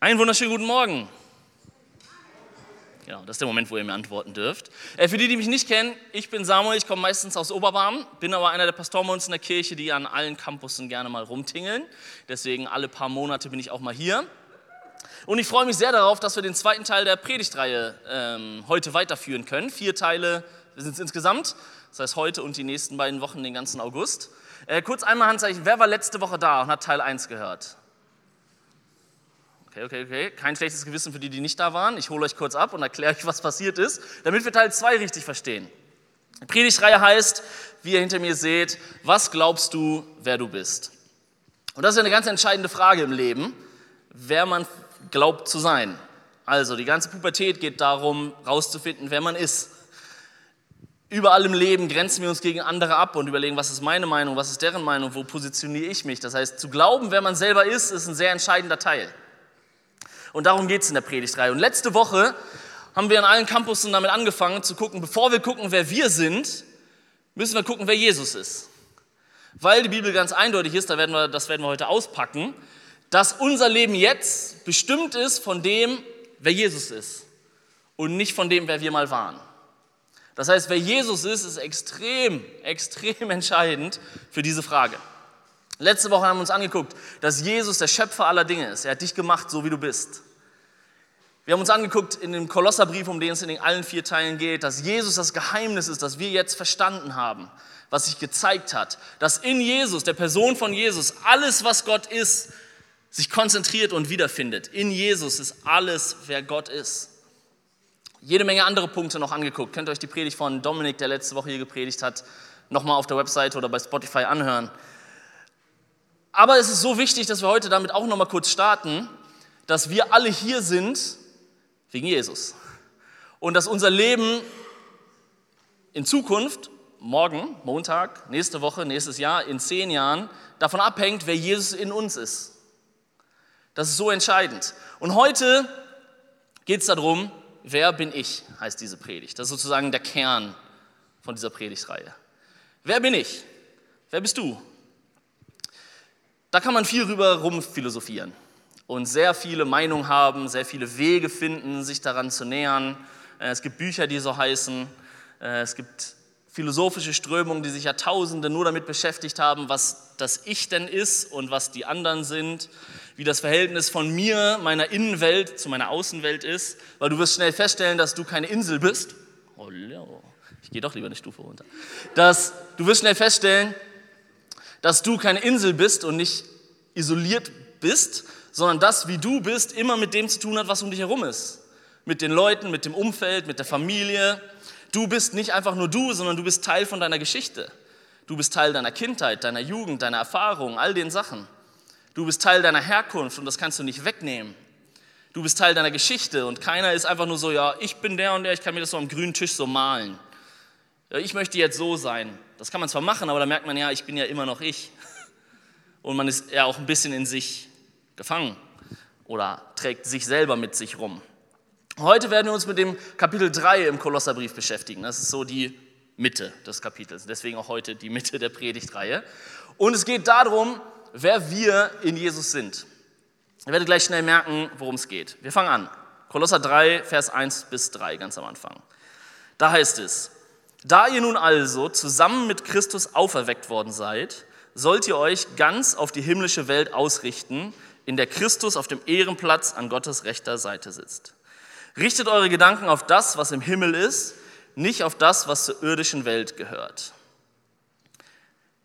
Einen wunderschönen guten Morgen. Genau, das ist der Moment, wo ihr mir antworten dürft. Äh, für die, die mich nicht kennen, ich bin Samuel, ich komme meistens aus Oberbarm, bin aber einer der Pastoren bei uns in der Kirche, die an allen Campussen gerne mal rumtingeln. Deswegen alle paar Monate bin ich auch mal hier. Und ich freue mich sehr darauf, dass wir den zweiten Teil der Predigtreihe ähm, heute weiterführen können. Vier Teile sind es insgesamt, das heißt heute und die nächsten beiden Wochen, den ganzen August. Äh, kurz einmal Handzeichen, wer war letzte Woche da und hat Teil 1 gehört? Okay, okay, okay. Kein schlechtes Gewissen für die, die nicht da waren. Ich hole euch kurz ab und erkläre euch, was passiert ist, damit wir Teil 2 richtig verstehen. Die Predigtreihe heißt, wie ihr hinter mir seht, was glaubst du, wer du bist? Und das ist eine ganz entscheidende Frage im Leben, wer man glaubt zu sein. Also die ganze Pubertät geht darum, rauszufinden, wer man ist. Überall im Leben grenzen wir uns gegen andere ab und überlegen, was ist meine Meinung, was ist deren Meinung, wo positioniere ich mich. Das heißt, zu glauben, wer man selber ist, ist ein sehr entscheidender Teil. Und darum geht es in der Predigtreihe. Und letzte Woche haben wir an allen Campussen damit angefangen zu gucken, bevor wir gucken, wer wir sind, müssen wir gucken, wer Jesus ist. Weil die Bibel ganz eindeutig ist, da werden wir, das werden wir heute auspacken, dass unser Leben jetzt bestimmt ist von dem, wer Jesus ist und nicht von dem, wer wir mal waren. Das heißt, wer Jesus ist, ist extrem, extrem entscheidend für diese Frage. Letzte Woche haben wir uns angeguckt, dass Jesus der Schöpfer aller Dinge ist. Er hat dich gemacht, so wie du bist. Wir haben uns angeguckt in dem Kolosserbrief, um den es in den allen vier Teilen geht, dass Jesus das Geheimnis ist, das wir jetzt verstanden haben, was sich gezeigt hat, dass in Jesus, der Person von Jesus, alles, was Gott ist, sich konzentriert und wiederfindet. In Jesus ist alles, wer Gott ist. Jede Menge andere Punkte noch angeguckt. Könnt ihr euch die Predigt von Dominik, der letzte Woche hier gepredigt hat, nochmal auf der Website oder bei Spotify anhören. Aber es ist so wichtig, dass wir heute damit auch nochmal kurz starten, dass wir alle hier sind wegen Jesus. Und dass unser Leben in Zukunft, morgen, Montag, nächste Woche, nächstes Jahr, in zehn Jahren, davon abhängt, wer Jesus in uns ist. Das ist so entscheidend. Und heute geht es darum, wer bin ich, heißt diese Predigt. Das ist sozusagen der Kern von dieser Predigtreihe. Wer bin ich? Wer bist du? Da kann man viel rüber rumphilosophieren und sehr viele Meinungen haben, sehr viele Wege finden, sich daran zu nähern. Äh, es gibt Bücher, die so heißen. Äh, es gibt philosophische Strömungen, die sich Jahrtausende nur damit beschäftigt haben, was das Ich denn ist und was die anderen sind wie das Verhältnis von mir, meiner Innenwelt zu meiner Außenwelt ist, weil du wirst schnell feststellen, dass du keine Insel bist. Oh, ich gehe doch lieber eine Stufe runter. Dass, du wirst schnell feststellen, dass du keine Insel bist und nicht isoliert bist, sondern das, wie du bist, immer mit dem zu tun hat, was um dich herum ist. Mit den Leuten, mit dem Umfeld, mit der Familie. Du bist nicht einfach nur du, sondern du bist Teil von deiner Geschichte. Du bist Teil deiner Kindheit, deiner Jugend, deiner Erfahrungen, all den Sachen. Du bist Teil deiner Herkunft und das kannst du nicht wegnehmen. Du bist Teil deiner Geschichte und keiner ist einfach nur so, ja, ich bin der und der, ich kann mir das so am grünen Tisch so malen. Ja, ich möchte jetzt so sein. Das kann man zwar machen, aber da merkt man ja, ich bin ja immer noch ich. Und man ist ja auch ein bisschen in sich gefangen oder trägt sich selber mit sich rum. Heute werden wir uns mit dem Kapitel 3 im Kolosserbrief beschäftigen. Das ist so die Mitte des Kapitels. Deswegen auch heute die Mitte der Predigtreihe. Und es geht darum, wer wir in Jesus sind. Ihr werdet gleich schnell merken, worum es geht. Wir fangen an. Kolosser 3, Vers 1 bis 3, ganz am Anfang. Da heißt es, da ihr nun also zusammen mit Christus auferweckt worden seid, sollt ihr euch ganz auf die himmlische Welt ausrichten, in der Christus auf dem Ehrenplatz an Gottes rechter Seite sitzt. Richtet eure Gedanken auf das, was im Himmel ist, nicht auf das, was zur irdischen Welt gehört.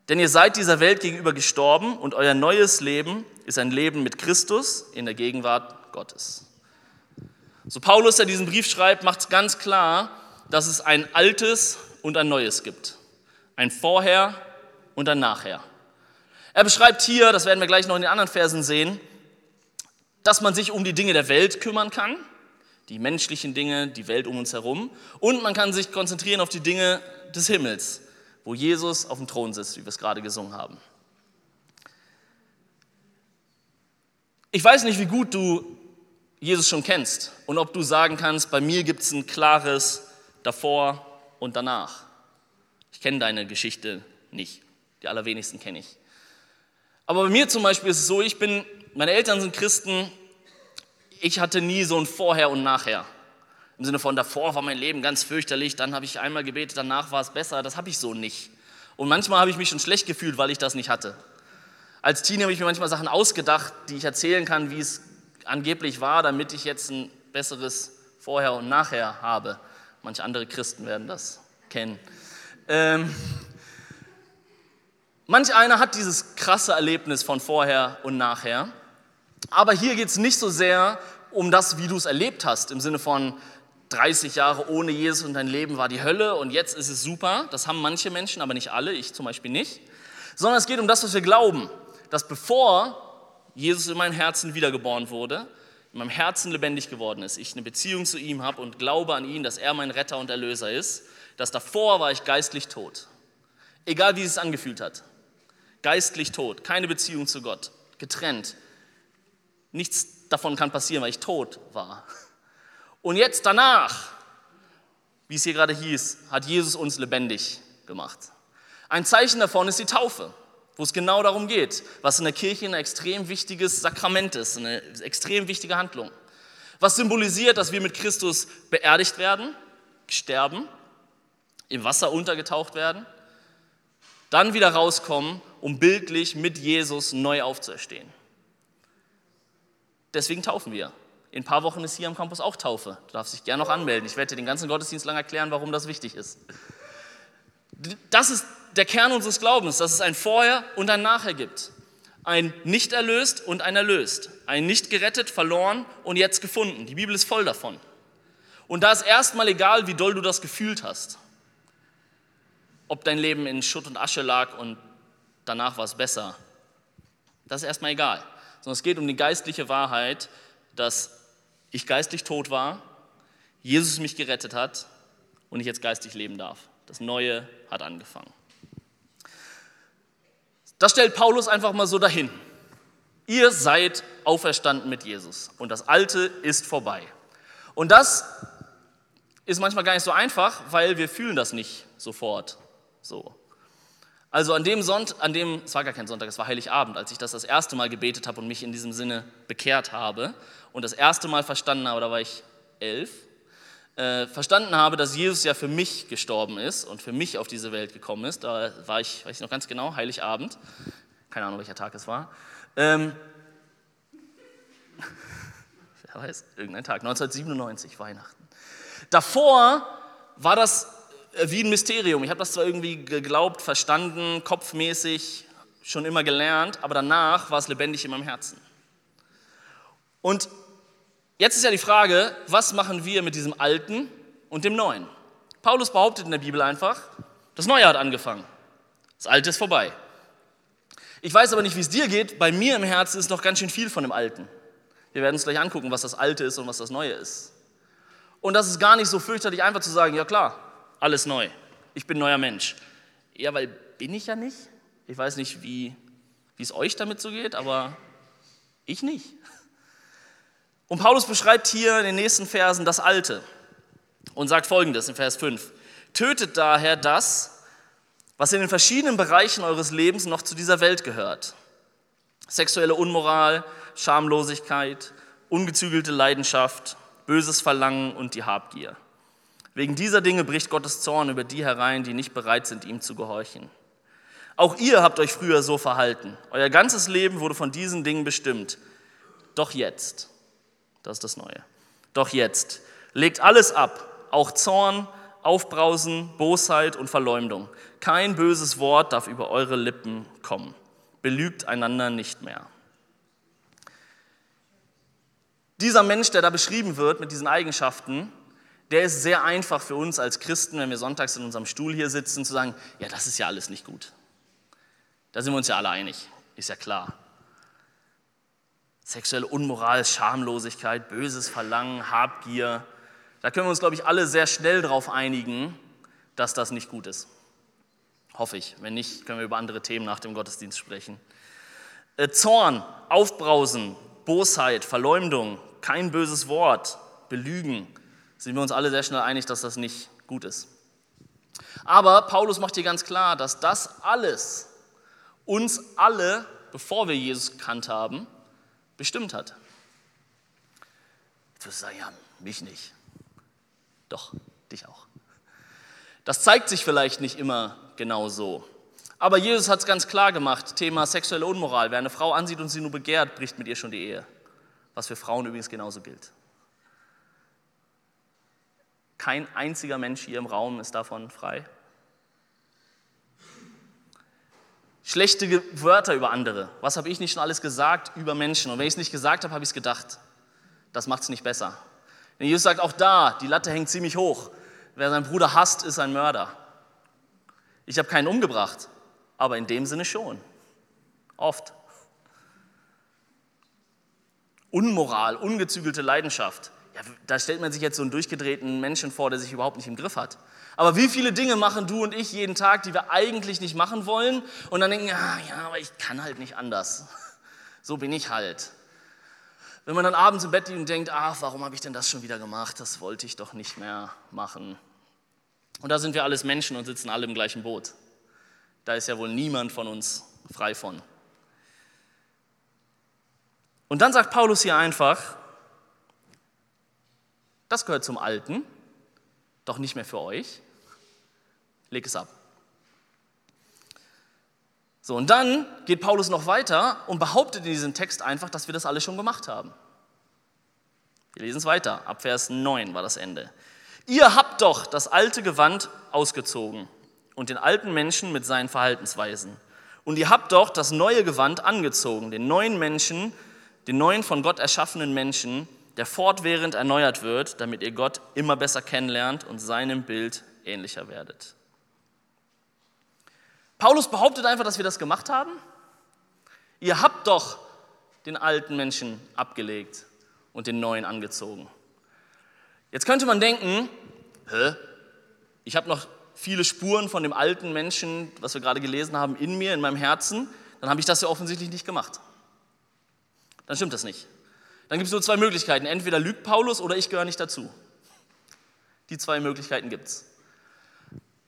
Denn ihr seid dieser Welt gegenüber gestorben und euer neues Leben ist ein Leben mit Christus in der Gegenwart Gottes. So Paulus, der diesen Brief schreibt, macht es ganz klar, dass es ein altes und ein neues gibt. Ein Vorher und ein Nachher. Er beschreibt hier, das werden wir gleich noch in den anderen Versen sehen, dass man sich um die Dinge der Welt kümmern kann, die menschlichen Dinge, die Welt um uns herum, und man kann sich konzentrieren auf die Dinge des Himmels, wo Jesus auf dem Thron sitzt, wie wir es gerade gesungen haben. Ich weiß nicht, wie gut du Jesus schon kennst und ob du sagen kannst, bei mir gibt es ein klares davor und danach. Ich kenne deine Geschichte nicht, die allerwenigsten kenne ich. Aber bei mir zum Beispiel ist es so, ich bin, meine Eltern sind Christen, ich hatte nie so ein Vorher und Nachher. Im Sinne von davor war mein Leben ganz fürchterlich, dann habe ich einmal gebetet, danach war es besser. Das habe ich so nicht. Und manchmal habe ich mich schon schlecht gefühlt, weil ich das nicht hatte. Als Teenie habe ich mir manchmal Sachen ausgedacht, die ich erzählen kann, wie es angeblich war, damit ich jetzt ein besseres Vorher und Nachher habe. Manche andere Christen werden das kennen. Ähm, manch einer hat dieses krasse Erlebnis von vorher und nachher. Aber hier geht es nicht so sehr um das, wie du es erlebt hast, im Sinne von 30 Jahre ohne Jesus und dein Leben war die Hölle und jetzt ist es super. Das haben manche Menschen, aber nicht alle, ich zum Beispiel nicht. Sondern es geht um das, was wir glauben, dass bevor Jesus in meinem Herzen wiedergeboren wurde, in meinem Herzen lebendig geworden ist, ich eine Beziehung zu ihm habe und glaube an ihn, dass er mein Retter und Erlöser ist, dass davor war ich geistlich tot. Egal wie es angefühlt hat. Geistlich tot, keine Beziehung zu Gott, getrennt. Nichts davon kann passieren, weil ich tot war. Und jetzt danach, wie es hier gerade hieß, hat Jesus uns lebendig gemacht. Ein Zeichen davon ist die Taufe, wo es genau darum geht, was in der Kirche ein extrem wichtiges Sakrament ist, eine extrem wichtige Handlung. Was symbolisiert, dass wir mit Christus beerdigt werden, sterben, im Wasser untergetaucht werden, dann wieder rauskommen, um bildlich mit Jesus neu aufzuerstehen. Deswegen taufen wir. In ein paar Wochen ist hier am Campus auch Taufe. Du darfst dich gerne noch anmelden. Ich werde dir den ganzen Gottesdienst lang erklären, warum das wichtig ist. Das ist der Kern unseres Glaubens, dass es ein Vorher und ein Nachher gibt. Ein nicht erlöst und ein erlöst. Ein nicht gerettet, verloren und jetzt gefunden. Die Bibel ist voll davon. Und da ist erstmal egal, wie doll du das gefühlt hast. Ob dein Leben in Schutt und Asche lag und danach war es besser. Das ist erstmal egal. Sondern es geht um die geistliche Wahrheit, dass ich geistlich tot war, Jesus mich gerettet hat und ich jetzt geistig leben darf. Das Neue hat angefangen. Das stellt Paulus einfach mal so dahin. Ihr seid auferstanden mit Jesus und das Alte ist vorbei. Und das ist manchmal gar nicht so einfach, weil wir fühlen das nicht sofort so. Also an dem Sonntag, an dem, es war gar kein Sonntag, es war Heiligabend, als ich das das erste Mal gebetet habe und mich in diesem Sinne bekehrt habe und das erste Mal verstanden habe, da war ich elf, äh, verstanden habe, dass Jesus ja für mich gestorben ist und für mich auf diese Welt gekommen ist. Da war ich, weiß ich noch ganz genau, Heiligabend, keine Ahnung, welcher Tag es war. Ähm, wer weiß, irgendein Tag, 1997, Weihnachten. Davor war das äh, wie ein Mysterium. Ich habe das zwar irgendwie geglaubt, verstanden, kopfmäßig, schon immer gelernt, aber danach war es lebendig in meinem Herzen. Und jetzt ist ja die Frage, was machen wir mit diesem Alten und dem Neuen? Paulus behauptet in der Bibel einfach, das Neue hat angefangen, das Alte ist vorbei. Ich weiß aber nicht, wie es dir geht, bei mir im Herzen ist noch ganz schön viel von dem Alten. Wir werden uns gleich angucken, was das Alte ist und was das Neue ist. Und das ist gar nicht so fürchterlich einfach zu sagen, ja klar, alles neu. Ich bin neuer Mensch. Ja, weil bin ich ja nicht. Ich weiß nicht, wie, wie es euch damit so geht, aber ich nicht. Und Paulus beschreibt hier in den nächsten Versen das Alte und sagt folgendes in Vers 5. Tötet daher das, was in den verschiedenen Bereichen eures Lebens noch zu dieser Welt gehört. Sexuelle Unmoral, Schamlosigkeit, ungezügelte Leidenschaft, böses Verlangen und die Habgier. Wegen dieser Dinge bricht Gottes Zorn über die herein, die nicht bereit sind, ihm zu gehorchen. Auch ihr habt euch früher so verhalten. Euer ganzes Leben wurde von diesen Dingen bestimmt. Doch jetzt, das ist das Neue, doch jetzt, legt alles ab, auch Zorn, Aufbrausen, Bosheit und Verleumdung. Kein böses Wort darf über eure Lippen kommen. Belügt einander nicht mehr. Dieser Mensch, der da beschrieben wird mit diesen Eigenschaften, der ist sehr einfach für uns als Christen, wenn wir sonntags in unserem Stuhl hier sitzen, zu sagen, ja, das ist ja alles nicht gut. Da sind wir uns ja alle einig, ist ja klar. Sexuelle Unmoral, Schamlosigkeit, böses Verlangen, Habgier, da können wir uns, glaube ich, alle sehr schnell darauf einigen, dass das nicht gut ist. Hoffe ich. Wenn nicht, können wir über andere Themen nach dem Gottesdienst sprechen. Äh, Zorn, Aufbrausen, Bosheit, Verleumdung, kein böses Wort, Belügen, sind wir uns alle sehr schnell einig, dass das nicht gut ist. Aber Paulus macht hier ganz klar, dass das alles uns alle, bevor wir Jesus gekannt haben, bestimmt hat. Jetzt wirst du sagen, ja, mich nicht. Doch, dich auch. Das zeigt sich vielleicht nicht immer genau so. Aber Jesus hat es ganz klar gemacht, Thema sexuelle Unmoral. Wer eine Frau ansieht und sie nur begehrt, bricht mit ihr schon die Ehe. Was für Frauen übrigens genauso gilt. Kein einziger Mensch hier im Raum ist davon frei. Schlechte Wörter über andere. Was habe ich nicht schon alles gesagt über Menschen? Und wenn ich es nicht gesagt habe, habe ich es gedacht. Das macht es nicht besser. Denn Jesus sagt auch da, die Latte hängt ziemlich hoch. Wer seinen Bruder hasst, ist ein Mörder. Ich habe keinen umgebracht, aber in dem Sinne schon. Oft. Unmoral, ungezügelte Leidenschaft. Ja, da stellt man sich jetzt so einen durchgedrehten Menschen vor, der sich überhaupt nicht im Griff hat. Aber wie viele Dinge machen du und ich jeden Tag, die wir eigentlich nicht machen wollen und dann denken, ja, ja, aber ich kann halt nicht anders. So bin ich halt. Wenn man dann abends im Bett liegt und denkt, ach, warum habe ich denn das schon wieder gemacht? Das wollte ich doch nicht mehr machen. Und da sind wir alles Menschen und sitzen alle im gleichen Boot. Da ist ja wohl niemand von uns frei von. Und dann sagt Paulus hier einfach, das gehört zum Alten, doch nicht mehr für euch. Leg es ab. So, und dann geht Paulus noch weiter und behauptet in diesem Text einfach, dass wir das alle schon gemacht haben. Wir lesen es weiter. Ab Vers 9 war das Ende. Ihr habt doch das alte Gewand ausgezogen und den alten Menschen mit seinen Verhaltensweisen. Und ihr habt doch das neue Gewand angezogen, den neuen Menschen, den neuen von Gott erschaffenen Menschen, der fortwährend erneuert wird, damit ihr Gott immer besser kennenlernt und seinem Bild ähnlicher werdet. Paulus behauptet einfach, dass wir das gemacht haben. Ihr habt doch den alten Menschen abgelegt und den neuen angezogen. Jetzt könnte man denken, hä? Ich habe noch viele Spuren von dem alten Menschen, was wir gerade gelesen haben, in mir, in meinem Herzen. Dann habe ich das ja offensichtlich nicht gemacht. Dann stimmt das nicht. Dann gibt es nur zwei Möglichkeiten. Entweder lügt Paulus oder ich gehöre nicht dazu. Die zwei Möglichkeiten gibt es.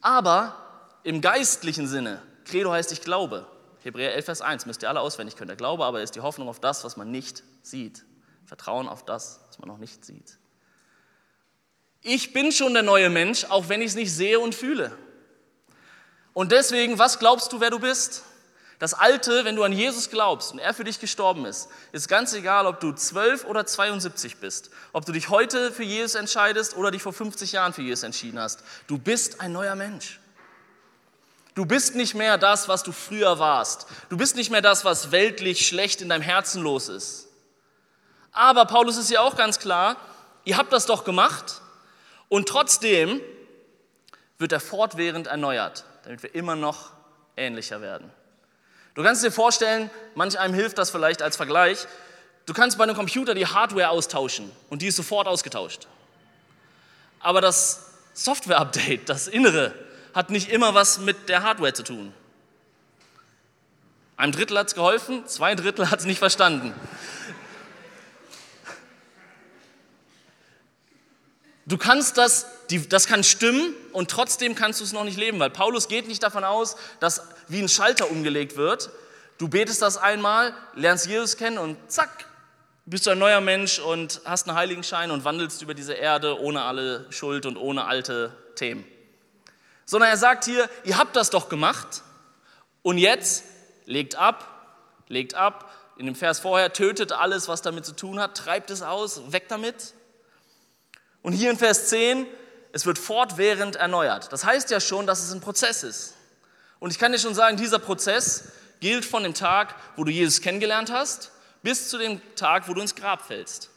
Aber im geistlichen Sinne, Credo heißt ich glaube. Hebräer 11, Vers 1, müsst ihr alle auswendig können. Der Glaube aber ist die Hoffnung auf das, was man nicht sieht. Vertrauen auf das, was man noch nicht sieht. Ich bin schon der neue Mensch, auch wenn ich es nicht sehe und fühle. Und deswegen, was glaubst du, wer du bist? Das Alte, wenn du an Jesus glaubst und er für dich gestorben ist, ist ganz egal, ob du 12 oder 72 bist, ob du dich heute für Jesus entscheidest oder dich vor 50 Jahren für Jesus entschieden hast. Du bist ein neuer Mensch. Du bist nicht mehr das, was du früher warst. Du bist nicht mehr das, was weltlich schlecht in deinem Herzen los ist. Aber Paulus ist ja auch ganz klar, ihr habt das doch gemacht und trotzdem wird er fortwährend erneuert, damit wir immer noch ähnlicher werden. Du kannst dir vorstellen, manch einem hilft das vielleicht als Vergleich, du kannst bei einem Computer die Hardware austauschen und die ist sofort ausgetauscht. Aber das Software-Update, das Innere, hat nicht immer was mit der Hardware zu tun. Ein Drittel hat es geholfen, zwei Drittel hat es nicht verstanden. Du kannst das, das kann stimmen und trotzdem kannst du es noch nicht leben, weil Paulus geht nicht davon aus, dass wie ein Schalter umgelegt wird. Du betest das einmal, lernst Jesus kennen und zack, bist du ein neuer Mensch und hast einen Heiligenschein und wandelst über diese Erde ohne alle Schuld und ohne alte Themen sondern er sagt hier, ihr habt das doch gemacht und jetzt legt ab, legt ab. In dem Vers vorher, tötet alles, was damit zu tun hat, treibt es aus, weg damit. Und hier in Vers 10, es wird fortwährend erneuert. Das heißt ja schon, dass es ein Prozess ist. Und ich kann dir schon sagen, dieser Prozess gilt von dem Tag, wo du Jesus kennengelernt hast, bis zu dem Tag, wo du ins Grab fällst.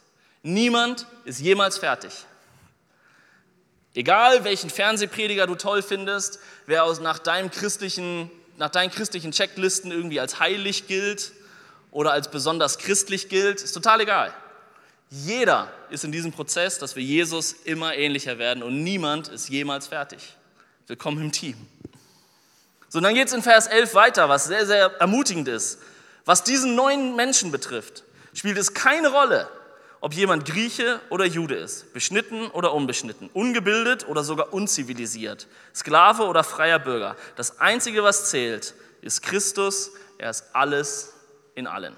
Niemand ist jemals fertig. Egal, welchen Fernsehprediger du toll findest, wer aus, nach, deinem christlichen, nach deinen christlichen Checklisten irgendwie als heilig gilt oder als besonders christlich gilt, ist total egal. Jeder ist in diesem Prozess, dass wir Jesus immer ähnlicher werden und niemand ist jemals fertig. Willkommen im Team. So, und dann geht es in Vers 11 weiter, was sehr, sehr ermutigend ist. Was diesen neuen Menschen betrifft, spielt es keine Rolle, ob jemand Grieche oder Jude ist, beschnitten oder unbeschnitten, ungebildet oder sogar unzivilisiert, Sklave oder freier Bürger. Das Einzige, was zählt, ist Christus. Er ist alles in allen.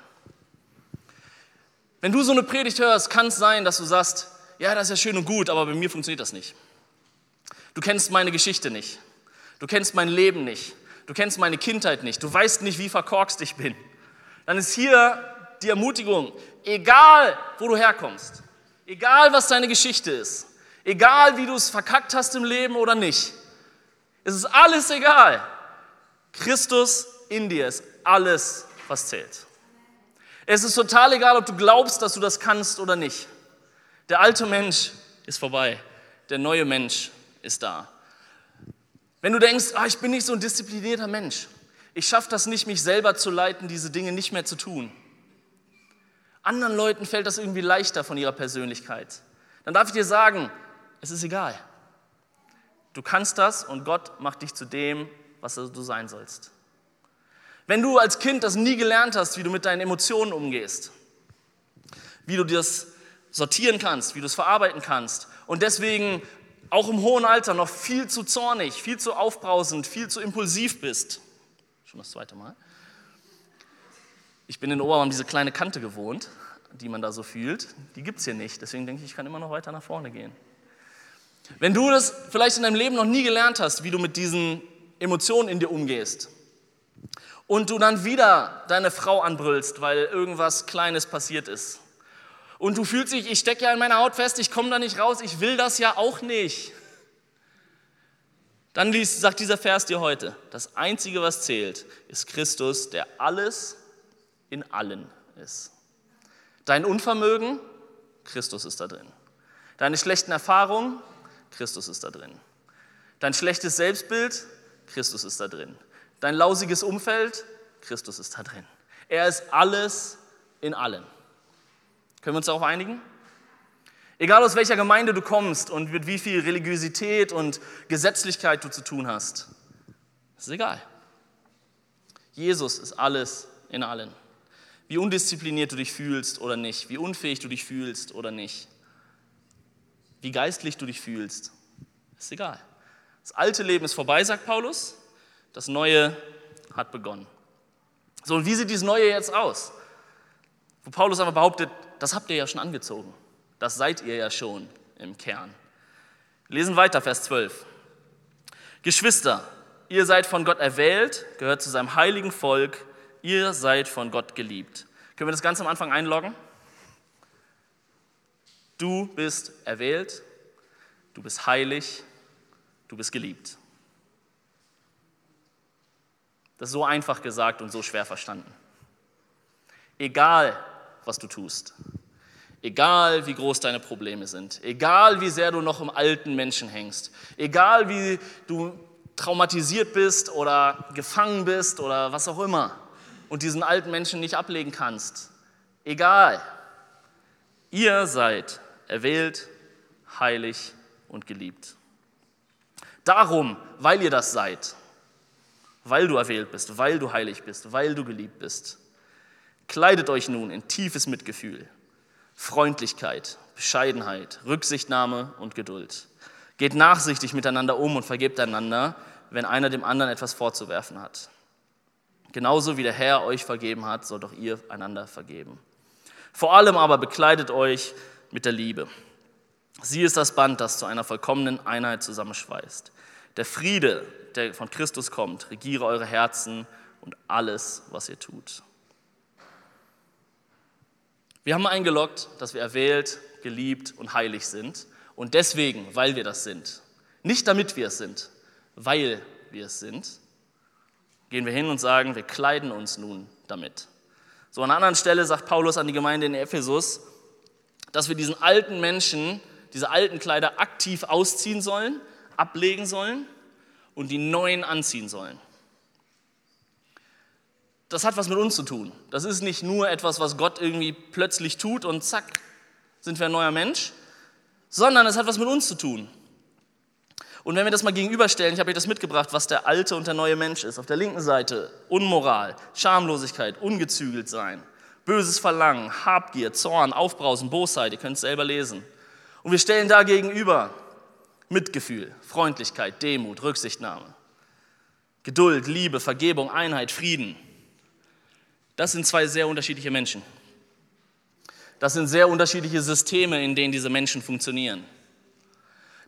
Wenn du so eine Predigt hörst, kann es sein, dass du sagst, ja, das ist ja schön und gut, aber bei mir funktioniert das nicht. Du kennst meine Geschichte nicht. Du kennst mein Leben nicht. Du kennst meine Kindheit nicht. Du weißt nicht, wie verkorkst ich bin. Dann ist hier die Ermutigung, egal wo du herkommst, egal was deine Geschichte ist, egal wie du es verkackt hast im Leben oder nicht, es ist alles egal. Christus in dir ist alles, was zählt. Es ist total egal, ob du glaubst, dass du das kannst oder nicht. Der alte Mensch ist vorbei. Der neue Mensch ist da. Wenn du denkst, ah, ich bin nicht so ein disziplinierter Mensch, ich schaffe das nicht, mich selber zu leiten, diese Dinge nicht mehr zu tun. Anderen Leuten fällt das irgendwie leichter von ihrer Persönlichkeit. Dann darf ich dir sagen, es ist egal. Du kannst das und Gott macht dich zu dem, was du sein sollst. Wenn du als Kind das nie gelernt hast, wie du mit deinen Emotionen umgehst, wie du das sortieren kannst, wie du es verarbeiten kannst und deswegen auch im hohen Alter noch viel zu zornig, viel zu aufbrausend, viel zu impulsiv bist. Schon das zweite Mal. Ich bin in Oberraum diese kleine Kante gewohnt, die man da so fühlt. Die gibt es hier nicht. Deswegen denke ich, ich kann immer noch weiter nach vorne gehen. Wenn du das vielleicht in deinem Leben noch nie gelernt hast, wie du mit diesen Emotionen in dir umgehst und du dann wieder deine Frau anbrüllst, weil irgendwas Kleines passiert ist und du fühlst dich, ich stecke ja in meiner Haut fest, ich komme da nicht raus, ich will das ja auch nicht. Dann liest, sagt dieser Vers dir heute, das Einzige, was zählt, ist Christus, der alles in allen ist. Dein Unvermögen, Christus ist da drin. Deine schlechten Erfahrungen, Christus ist da drin. Dein schlechtes Selbstbild, Christus ist da drin. Dein lausiges Umfeld, Christus ist da drin. Er ist alles in allen. Können wir uns darauf einigen? Egal aus welcher Gemeinde du kommst und mit wie viel Religiosität und Gesetzlichkeit du zu tun hast, ist egal. Jesus ist alles in allen. Wie undiszipliniert du dich fühlst oder nicht, wie unfähig du dich fühlst oder nicht, wie geistlich du dich fühlst, ist egal. Das alte Leben ist vorbei, sagt Paulus, das neue hat begonnen. So, und wie sieht dieses neue jetzt aus? Wo Paulus aber behauptet, das habt ihr ja schon angezogen. Das seid ihr ja schon im Kern. Lesen weiter, Vers 12. Geschwister, ihr seid von Gott erwählt, gehört zu seinem heiligen Volk, ihr seid von Gott geliebt. Können wir das ganz am Anfang einloggen? Du bist erwählt, du bist heilig, du bist geliebt. Das ist so einfach gesagt und so schwer verstanden. Egal, was du tust. Egal wie groß deine Probleme sind, egal wie sehr du noch im alten Menschen hängst, egal wie du traumatisiert bist oder gefangen bist oder was auch immer und diesen alten Menschen nicht ablegen kannst, egal, ihr seid erwählt, heilig und geliebt. Darum, weil ihr das seid, weil du erwählt bist, weil du heilig bist, weil du geliebt bist, Kleidet euch nun in tiefes Mitgefühl, Freundlichkeit, Bescheidenheit, Rücksichtnahme und Geduld. Geht nachsichtig miteinander um und vergebt einander, wenn einer dem anderen etwas vorzuwerfen hat. Genauso wie der Herr euch vergeben hat, sollt auch ihr einander vergeben. Vor allem aber bekleidet euch mit der Liebe. Sie ist das Band, das zu einer vollkommenen Einheit zusammenschweißt. Der Friede, der von Christus kommt, regiere eure Herzen und alles, was ihr tut. Wir haben eingeloggt, dass wir erwählt, geliebt und heilig sind. Und deswegen, weil wir das sind, nicht damit wir es sind, weil wir es sind, gehen wir hin und sagen, wir kleiden uns nun damit. So an einer anderen Stelle sagt Paulus an die Gemeinde in Ephesus, dass wir diesen alten Menschen, diese alten Kleider aktiv ausziehen sollen, ablegen sollen und die neuen anziehen sollen das hat was mit uns zu tun. Das ist nicht nur etwas, was Gott irgendwie plötzlich tut und zack, sind wir ein neuer Mensch, sondern es hat was mit uns zu tun. Und wenn wir das mal gegenüberstellen, ich habe euch das mitgebracht, was der alte und der neue Mensch ist. Auf der linken Seite Unmoral, Schamlosigkeit, ungezügelt sein, böses Verlangen, Habgier, Zorn, Aufbrausen, Bosheit, ihr könnt es selber lesen. Und wir stellen da gegenüber Mitgefühl, Freundlichkeit, Demut, Rücksichtnahme, Geduld, Liebe, Vergebung, Einheit, Frieden. Das sind zwei sehr unterschiedliche Menschen. Das sind sehr unterschiedliche Systeme, in denen diese Menschen funktionieren.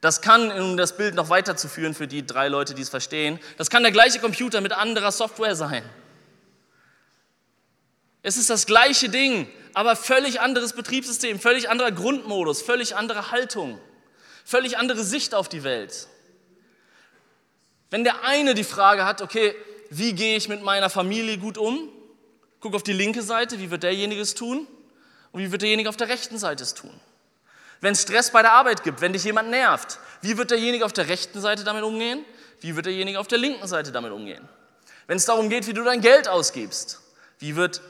Das kann, um das Bild noch weiterzuführen für die drei Leute, die es verstehen, das kann der gleiche Computer mit anderer Software sein. Es ist das gleiche Ding, aber völlig anderes Betriebssystem, völlig anderer Grundmodus, völlig andere Haltung, völlig andere Sicht auf die Welt. Wenn der eine die Frage hat, okay, wie gehe ich mit meiner Familie gut um? Guck auf die linke Seite, wie wird derjenige es tun? Und wie wird derjenige auf der rechten Seite es tun? Wenn es Stress bei der Arbeit gibt, wenn dich jemand nervt, wie wird derjenige auf der rechten Seite damit umgehen? Wie wird derjenige auf der linken Seite damit umgehen? Wenn es darum geht, wie du dein Geld ausgibst, wie wird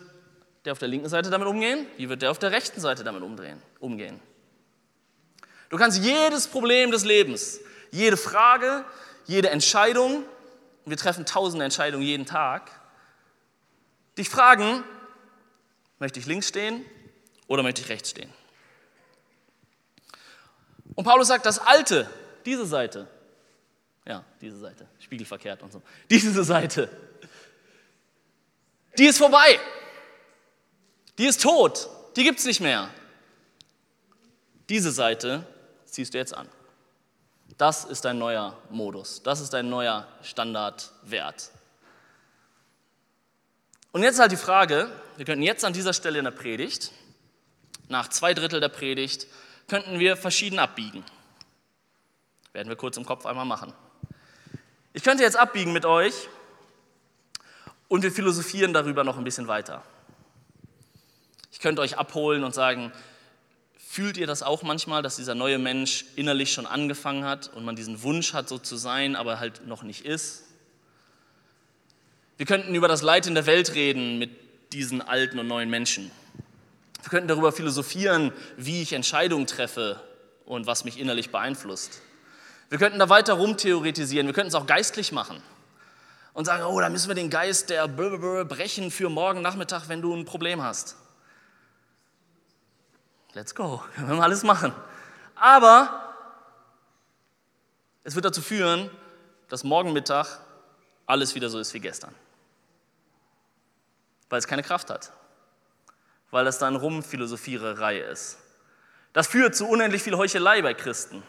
der auf der linken Seite damit umgehen? Wie wird der auf der rechten Seite damit umdrehen, umgehen? Du kannst jedes Problem des Lebens, jede Frage, jede Entscheidung, wir treffen tausende Entscheidungen jeden Tag, dich fragen, möchte ich links stehen oder möchte ich rechts stehen? Und Paulus sagt, das Alte, diese Seite, ja, diese Seite, spiegelverkehrt und so, diese Seite, die ist vorbei. Die ist tot, die gibt es nicht mehr. Diese Seite ziehst du jetzt an. Das ist dein neuer Modus, das ist dein neuer Standardwert. Und jetzt halt die Frage, wir könnten jetzt an dieser Stelle in der Predigt nach zwei Drittel der Predigt könnten wir verschieden abbiegen. Werden wir kurz im Kopf einmal machen. Ich könnte jetzt abbiegen mit euch und wir philosophieren darüber noch ein bisschen weiter. Ich könnte euch abholen und sagen, fühlt ihr das auch manchmal, dass dieser neue Mensch innerlich schon angefangen hat und man diesen Wunsch hat, so zu sein, aber halt noch nicht ist? Wir könnten über das Leid in der Welt reden mit diesen alten und neuen Menschen. Wir könnten darüber philosophieren, wie ich Entscheidungen treffe und was mich innerlich beeinflusst. Wir könnten da weiter rumtheoretisieren, wir könnten es auch geistlich machen und sagen, oh, da müssen wir den Geist der brechen für morgen Nachmittag, wenn du ein Problem hast. Let's go, können wir mal alles machen. Aber es wird dazu führen, dass morgen Mittag alles wieder so ist wie gestern, weil es keine Kraft hat weil das dann Rumphilosophiererei ist. Das führt zu unendlich viel Heuchelei bei Christen,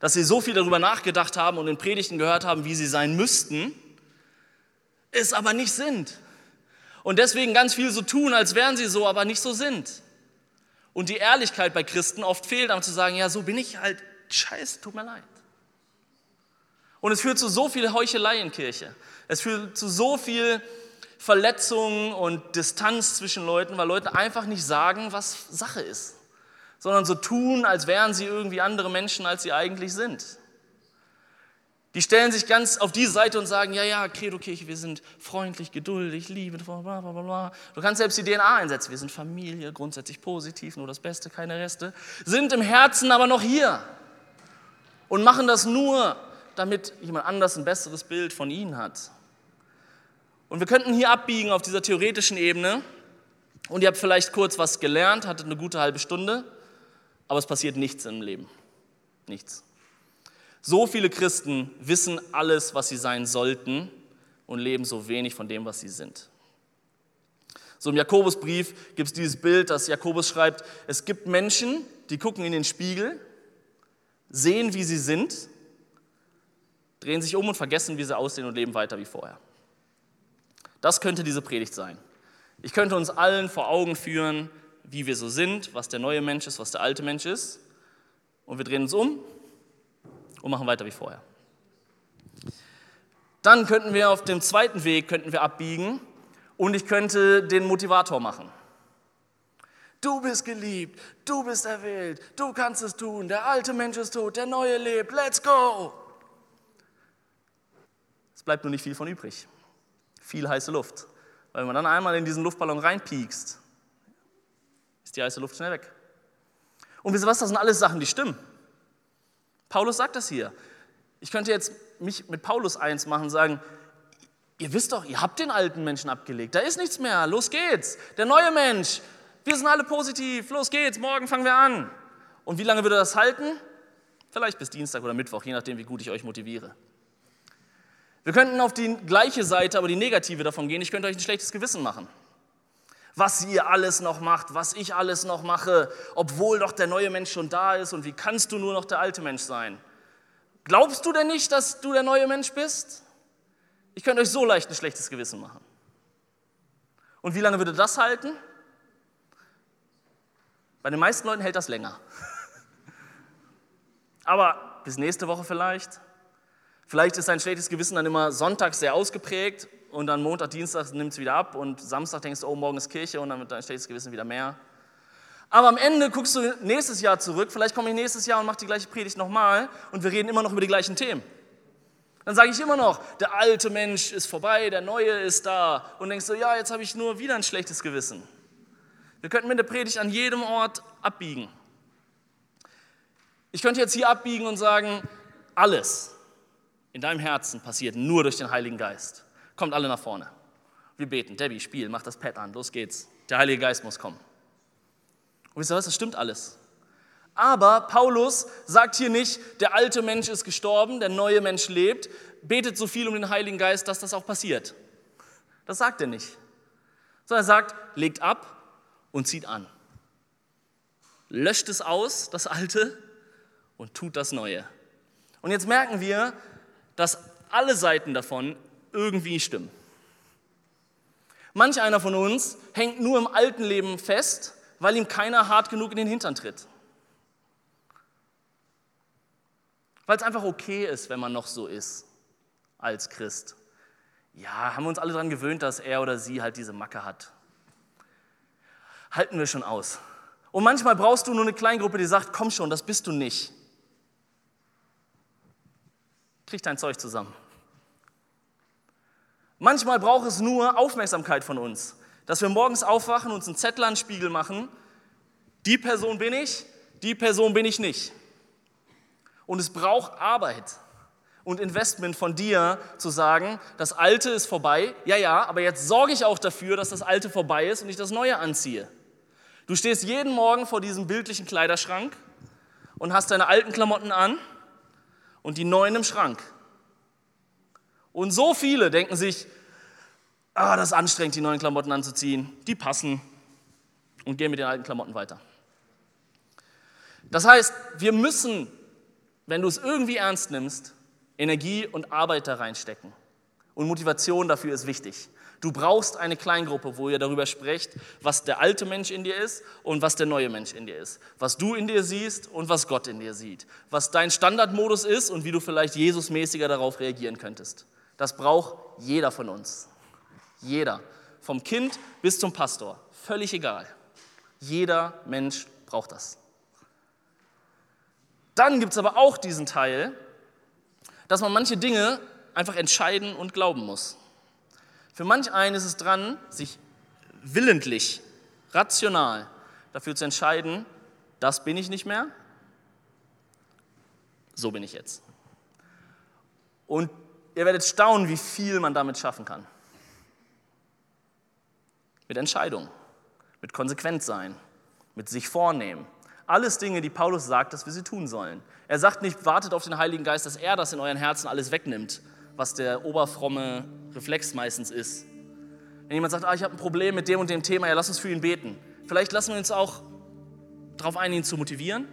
dass sie so viel darüber nachgedacht haben und in Predigten gehört haben, wie sie sein müssten, es aber nicht sind. Und deswegen ganz viel so tun, als wären sie so, aber nicht so sind. Und die Ehrlichkeit bei Christen oft fehlt, um zu sagen, ja, so bin ich halt, scheiße, tut mir leid. Und es führt zu so viel Heuchelei in Kirche. Es führt zu so viel Verletzungen und Distanz zwischen Leuten, weil Leute einfach nicht sagen, was Sache ist, sondern so tun, als wären sie irgendwie andere Menschen, als sie eigentlich sind. Die stellen sich ganz auf die Seite und sagen, ja, ja, Credo-Kirche, wir sind freundlich, geduldig, liebevoll, bla, bla, bla. Du kannst selbst die DNA einsetzen. Wir sind Familie, grundsätzlich positiv, nur das Beste, keine Reste. Sind im Herzen aber noch hier und machen das nur, damit jemand anders ein besseres Bild von ihnen hat. Und wir könnten hier abbiegen auf dieser theoretischen Ebene und ihr habt vielleicht kurz was gelernt, hattet eine gute halbe Stunde, aber es passiert nichts im Leben. Nichts. So viele Christen wissen alles, was sie sein sollten und leben so wenig von dem, was sie sind. So im Jakobusbrief gibt es dieses Bild, das Jakobus schreibt, es gibt Menschen, die gucken in den Spiegel, sehen, wie sie sind, drehen sich um und vergessen, wie sie aussehen und leben weiter wie vorher. Das könnte diese Predigt sein. Ich könnte uns allen vor Augen führen, wie wir so sind, was der neue Mensch ist, was der alte Mensch ist. Und wir drehen uns um und machen weiter wie vorher. Dann könnten wir auf dem zweiten Weg könnten wir abbiegen und ich könnte den Motivator machen. Du bist geliebt, du bist erwählt, du kannst es tun, der alte Mensch ist tot, der neue lebt, let's go. Es bleibt nur nicht viel von übrig viel heiße Luft. Weil wenn man dann einmal in diesen Luftballon reinpiekst, ist die heiße Luft schnell weg. Und wisst ihr was, das sind alles Sachen, die stimmen. Paulus sagt das hier. Ich könnte jetzt mich mit Paulus eins machen und sagen, ihr wisst doch, ihr habt den alten Menschen abgelegt, da ist nichts mehr, los geht's. Der neue Mensch, wir sind alle positiv, los geht's, morgen fangen wir an. Und wie lange würde das halten? Vielleicht bis Dienstag oder Mittwoch, je nachdem, wie gut ich euch motiviere. Wir könnten auf die gleiche Seite, aber die negative davon gehen. Ich könnte euch ein schlechtes Gewissen machen. Was ihr alles noch macht, was ich alles noch mache, obwohl doch der neue Mensch schon da ist und wie kannst du nur noch der alte Mensch sein? Glaubst du denn nicht, dass du der neue Mensch bist? Ich könnte euch so leicht ein schlechtes Gewissen machen. Und wie lange würde das halten? Bei den meisten Leuten hält das länger. Aber bis nächste Woche vielleicht. Vielleicht ist dein schlechtes Gewissen dann immer sonntags sehr ausgeprägt und dann Montag, Dienstag nimmt es wieder ab und Samstag denkst du, oh, morgen ist Kirche und dann wird dein schlechtes Gewissen wieder mehr. Aber am Ende guckst du nächstes Jahr zurück, vielleicht komme ich nächstes Jahr und mache die gleiche Predigt nochmal und wir reden immer noch über die gleichen Themen. Dann sage ich immer noch, der alte Mensch ist vorbei, der neue ist da und denkst du, ja, jetzt habe ich nur wieder ein schlechtes Gewissen. Wir könnten mit der Predigt an jedem Ort abbiegen. Ich könnte jetzt hier abbiegen und sagen, alles in deinem Herzen passiert nur durch den Heiligen Geist. Kommt alle nach vorne. Wir beten. Debbie, spiel, mach das Pad an, los geht's. Der Heilige Geist muss kommen. Und wisst ihr was, das stimmt alles. Aber Paulus sagt hier nicht, der alte Mensch ist gestorben, der neue Mensch lebt, betet so viel um den Heiligen Geist, dass das auch passiert. Das sagt er nicht. Sondern er sagt, legt ab und zieht an. Löscht es aus, das Alte, und tut das Neue. Und jetzt merken wir, dass alle Seiten davon irgendwie stimmen. Manch einer von uns hängt nur im alten Leben fest, weil ihm keiner hart genug in den Hintern tritt. Weil es einfach okay ist, wenn man noch so ist als Christ. Ja, haben wir uns alle daran gewöhnt, dass er oder sie halt diese Macke hat. Halten wir schon aus. Und manchmal brauchst du nur eine Kleingruppe, die sagt, komm schon, das bist du nicht. Krieg dein Zeug zusammen. Manchmal braucht es nur Aufmerksamkeit von uns, dass wir morgens aufwachen, uns einen Zettel an den Spiegel machen. Die Person bin ich, die Person bin ich nicht. Und es braucht Arbeit und Investment von dir zu sagen, das Alte ist vorbei, ja, ja, aber jetzt sorge ich auch dafür, dass das Alte vorbei ist und ich das Neue anziehe. Du stehst jeden Morgen vor diesem bildlichen Kleiderschrank und hast deine alten Klamotten an und die neuen im Schrank. Und so viele denken sich, ah, das ist anstrengend, die neuen Klamotten anzuziehen. Die passen und gehen mit den alten Klamotten weiter. Das heißt, wir müssen, wenn du es irgendwie ernst nimmst, Energie und Arbeit da reinstecken. Und Motivation dafür ist wichtig. Du brauchst eine Kleingruppe, wo ihr darüber sprecht, was der alte Mensch in dir ist und was der neue Mensch in dir ist. Was du in dir siehst und was Gott in dir sieht. Was dein Standardmodus ist und wie du vielleicht Jesusmäßiger darauf reagieren könntest. Das braucht jeder von uns. Jeder. Vom Kind bis zum Pastor. Völlig egal. Jeder Mensch braucht das. Dann gibt es aber auch diesen Teil, dass man manche Dinge einfach entscheiden und glauben muss. Für manch einen ist es dran, sich willentlich, rational dafür zu entscheiden, das bin ich nicht mehr, so bin ich jetzt. Und ihr werdet staunen, wie viel man damit schaffen kann. Mit Entscheidung, mit konsequent sein, mit sich vornehmen. Alles Dinge, die Paulus sagt, dass wir sie tun sollen. Er sagt nicht, wartet auf den Heiligen Geist, dass er das in euren Herzen alles wegnimmt, was der oberfromme Reflex meistens ist. Wenn jemand sagt, ah, ich habe ein Problem mit dem und dem Thema, ja, lass uns für ihn beten. Vielleicht lassen wir uns auch darauf ein, ihn zu motivieren,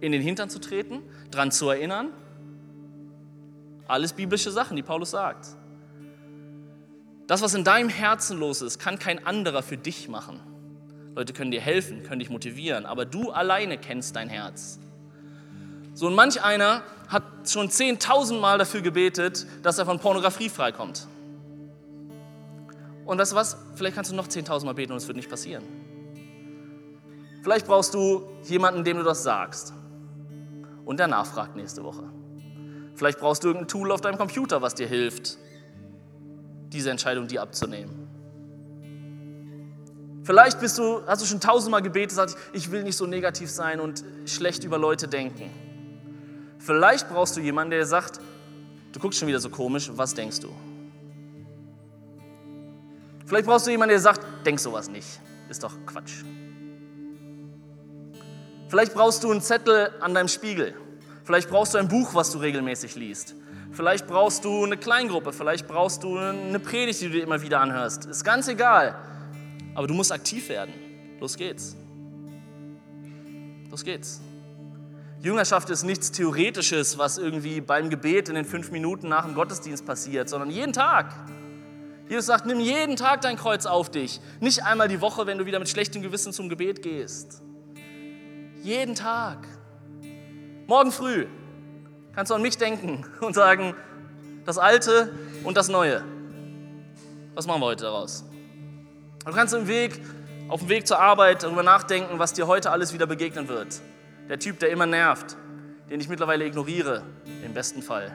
in den Hintern zu treten, daran zu erinnern. Alles biblische Sachen, die Paulus sagt. Das, was in deinem Herzen los ist, kann kein anderer für dich machen. Leute können dir helfen, können dich motivieren, aber du alleine kennst dein Herz. So und manch einer hat schon 10.000 Mal dafür gebetet, dass er von Pornografie freikommt. Und du was? Vielleicht kannst du noch 10.000 Mal beten und es wird nicht passieren. Vielleicht brauchst du jemanden, dem du das sagst und der nachfragt nächste Woche. Vielleicht brauchst du irgendein Tool auf deinem Computer, was dir hilft, diese Entscheidung dir abzunehmen. Vielleicht bist du, hast du schon tausendmal gebetet, sagst, ich will nicht so negativ sein und schlecht über Leute denken. Vielleicht brauchst du jemanden, der sagt, du guckst schon wieder so komisch, was denkst du? Vielleicht brauchst du jemanden, der sagt, denk sowas nicht, ist doch Quatsch. Vielleicht brauchst du einen Zettel an deinem Spiegel. Vielleicht brauchst du ein Buch, was du regelmäßig liest. Vielleicht brauchst du eine Kleingruppe. Vielleicht brauchst du eine Predigt, die du dir immer wieder anhörst. Ist ganz egal. Aber du musst aktiv werden. Los geht's. Los geht's. Jüngerschaft ist nichts Theoretisches, was irgendwie beim Gebet in den fünf Minuten nach dem Gottesdienst passiert, sondern jeden Tag. Jesus sagt, nimm jeden Tag dein Kreuz auf dich. Nicht einmal die Woche, wenn du wieder mit schlechtem Gewissen zum Gebet gehst. Jeden Tag. Morgen früh kannst du an mich denken und sagen, das Alte und das Neue. Was machen wir heute daraus? Du kannst im Weg, auf dem Weg zur Arbeit darüber nachdenken, was dir heute alles wieder begegnen wird. Der Typ, der immer nervt, den ich mittlerweile ignoriere, im besten Fall.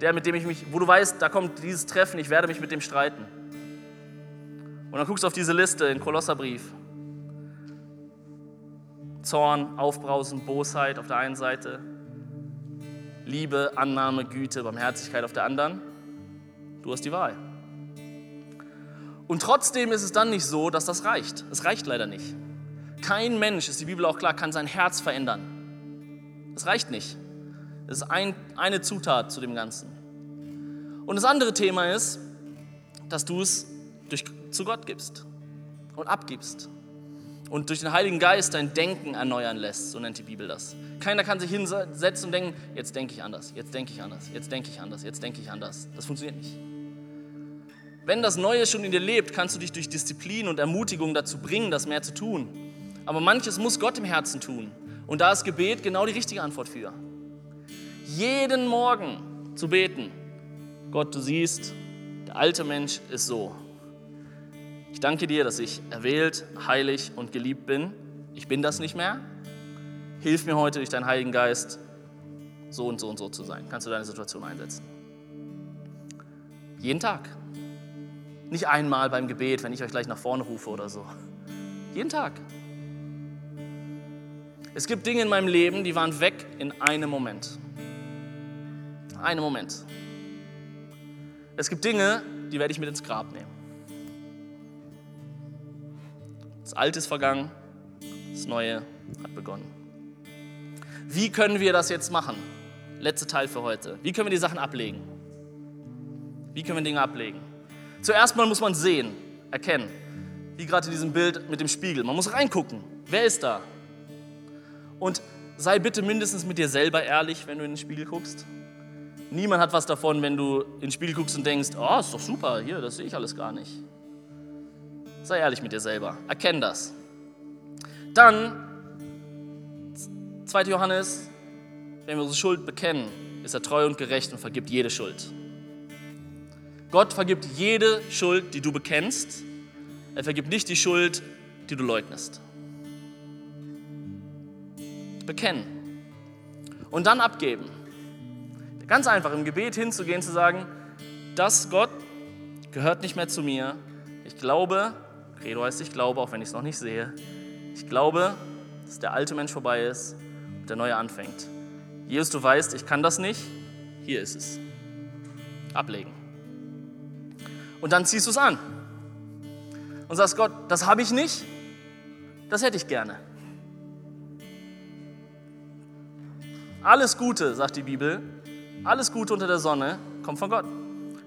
Der, mit dem ich mich, wo du weißt, da kommt dieses Treffen, ich werde mich mit dem streiten. Und dann guckst du auf diese Liste in Kolosserbrief. Zorn, Aufbrausen, Bosheit auf der einen Seite, Liebe, Annahme, Güte, Barmherzigkeit auf der anderen. Du hast die Wahl. Und trotzdem ist es dann nicht so, dass das reicht. Es reicht leider nicht. Kein Mensch, ist die Bibel auch klar, kann sein Herz verändern. Es reicht nicht. Es ist ein, eine Zutat zu dem Ganzen. Und das andere Thema ist, dass du es durch, zu Gott gibst und abgibst und durch den Heiligen Geist dein Denken erneuern lässt, so nennt die Bibel das. Keiner kann sich hinsetzen und denken, jetzt denke ich anders, jetzt denke ich anders, jetzt denke ich anders, jetzt denke ich anders. Das funktioniert nicht. Wenn das Neue schon in dir lebt, kannst du dich durch Disziplin und Ermutigung dazu bringen, das mehr zu tun. Aber manches muss Gott im Herzen tun. Und da ist Gebet genau die richtige Antwort für. Jeden Morgen zu beten. Gott, du siehst, der alte Mensch ist so. Ich danke dir, dass ich erwählt, heilig und geliebt bin. Ich bin das nicht mehr. Hilf mir heute durch deinen Heiligen Geist, so und so und so zu sein. Kannst du deine Situation einsetzen? Jeden Tag. Nicht einmal beim Gebet, wenn ich euch gleich nach vorne rufe oder so. Jeden Tag. Es gibt Dinge in meinem Leben, die waren weg in einem Moment. Einem Moment. Es gibt Dinge, die werde ich mit ins Grab nehmen. Das Alte ist vergangen, das Neue hat begonnen. Wie können wir das jetzt machen? Letzter Teil für heute. Wie können wir die Sachen ablegen? Wie können wir Dinge ablegen? Zuerst mal muss man sehen, erkennen. Wie gerade in diesem Bild mit dem Spiegel. Man muss reingucken. Wer ist da? Und sei bitte mindestens mit dir selber ehrlich, wenn du in den Spiegel guckst. Niemand hat was davon, wenn du in den Spiegel guckst und denkst, oh, ist doch super, hier, das sehe ich alles gar nicht. Sei ehrlich mit dir selber. Erkenn das. Dann, 2. Johannes, wenn wir unsere Schuld bekennen, ist er treu und gerecht und vergibt jede Schuld. Gott vergibt jede Schuld, die du bekennst. Er vergibt nicht die Schuld, die du leugnest. Bekennen. Und dann abgeben. Ganz einfach im Gebet hinzugehen, zu sagen, das Gott gehört nicht mehr zu mir. Ich glaube, Credo heißt, ich glaube, auch wenn ich es noch nicht sehe. Ich glaube, dass der alte Mensch vorbei ist und der neue anfängt. Jesus, du weißt, ich kann das nicht. Hier ist es. Ablegen. Und dann ziehst du es an und sagst, Gott, das habe ich nicht, das hätte ich gerne. Alles Gute, sagt die Bibel, alles Gute unter der Sonne kommt von Gott.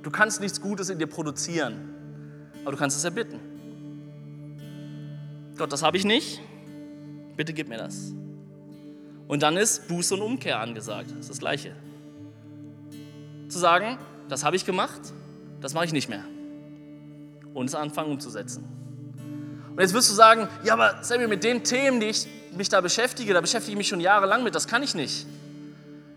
Du kannst nichts Gutes in dir produzieren, aber du kannst es erbitten. Gott, das habe ich nicht, bitte gib mir das. Und dann ist Buße und Umkehr angesagt. Das ist das Gleiche. Zu sagen, das habe ich gemacht, das mache ich nicht mehr und es anfangen umzusetzen. Und jetzt wirst du sagen, ja, aber Samuel, mit den Themen, die ich mich da beschäftige, da beschäftige ich mich schon jahrelang mit, das kann ich nicht.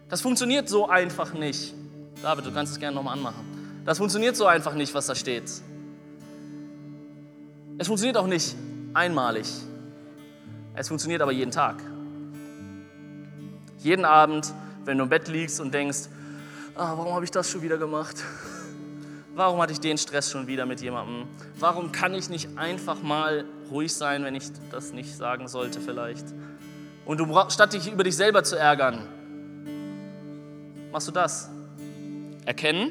Das funktioniert so einfach nicht. David, du kannst es gerne nochmal anmachen. Das funktioniert so einfach nicht, was da steht. Es funktioniert auch nicht einmalig. Es funktioniert aber jeden Tag. Jeden Abend, wenn du im Bett liegst und denkst, ah, warum habe ich das schon wieder gemacht? Warum hatte ich den Stress schon wieder mit jemandem? Warum kann ich nicht einfach mal ruhig sein, wenn ich das nicht sagen sollte vielleicht? Und du statt dich über dich selber zu ärgern, machst du das. Erkennen,